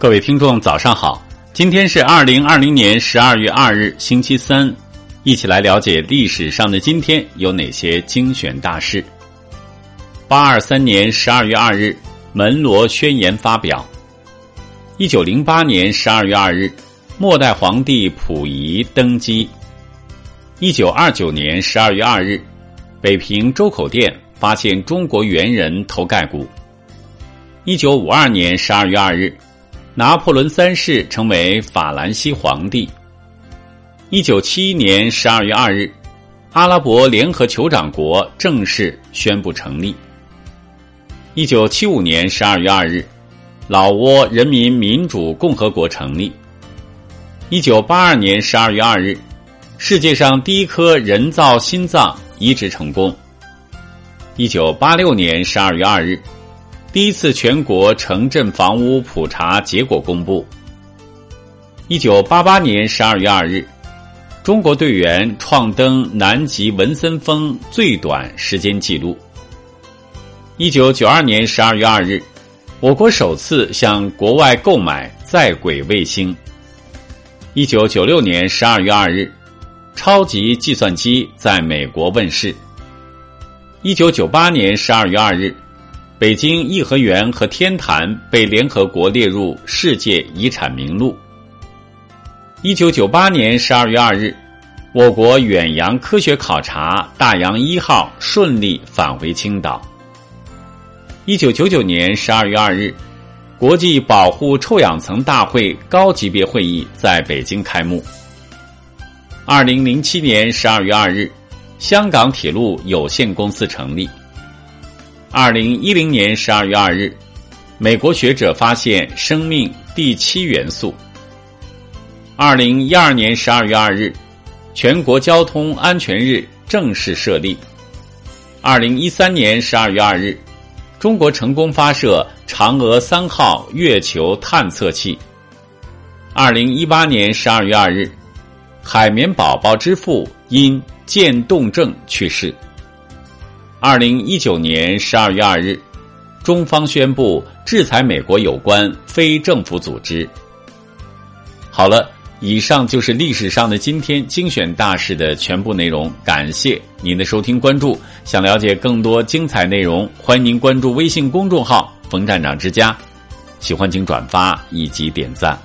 各位听众，早上好！今天是二零二零年十二月二日，星期三，一起来了解历史上的今天有哪些精选大事。八二三年十二月二日，门罗宣言发表。一九零八年十二月二日，末代皇帝溥仪登基。一九二九年十二月二日，北平周口店发现中国猿人头盖骨。一九五二年十二月二日。拿破仑三世成为法兰西皇帝。一九七一年十二月二日，阿拉伯联合酋长国正式宣布成立。一九七五年十二月二日，老挝人民民主共和国成立。一九八二年十二月二日，世界上第一颗人造心脏移植成功。一九八六年十二月二日。第一次全国城镇房屋普查结果公布。一九八八年十二月二日，中国队员创登南极文森峰最短时间纪录。一九九二年十二月二日，我国首次向国外购买在轨卫星。一九九六年十二月二日，超级计算机在美国问世。一九九八年十二月二日。北京颐和园和天坛被联合国列入世界遗产名录。一九九八年十二月二日，我国远洋科学考察大洋一号顺利返回青岛。一九九九年十二月二日，国际保护臭氧层大会高级别会议在北京开幕。二零零七年十二月二日，香港铁路有限公司成立。二零一零年十二月二日，美国学者发现生命第七元素。二零一二年十二月二日，全国交通安全日正式设立。二零一三年十二月二日，中国成功发射嫦娥三号月球探测器。二零一八年十二月二日，海绵宝宝之父因渐冻症去世。二零一九年十二月二日，中方宣布制裁美国有关非政府组织。好了，以上就是历史上的今天精选大事的全部内容。感谢您的收听关注。想了解更多精彩内容，欢迎您关注微信公众号“冯站长之家”。喜欢请转发以及点赞。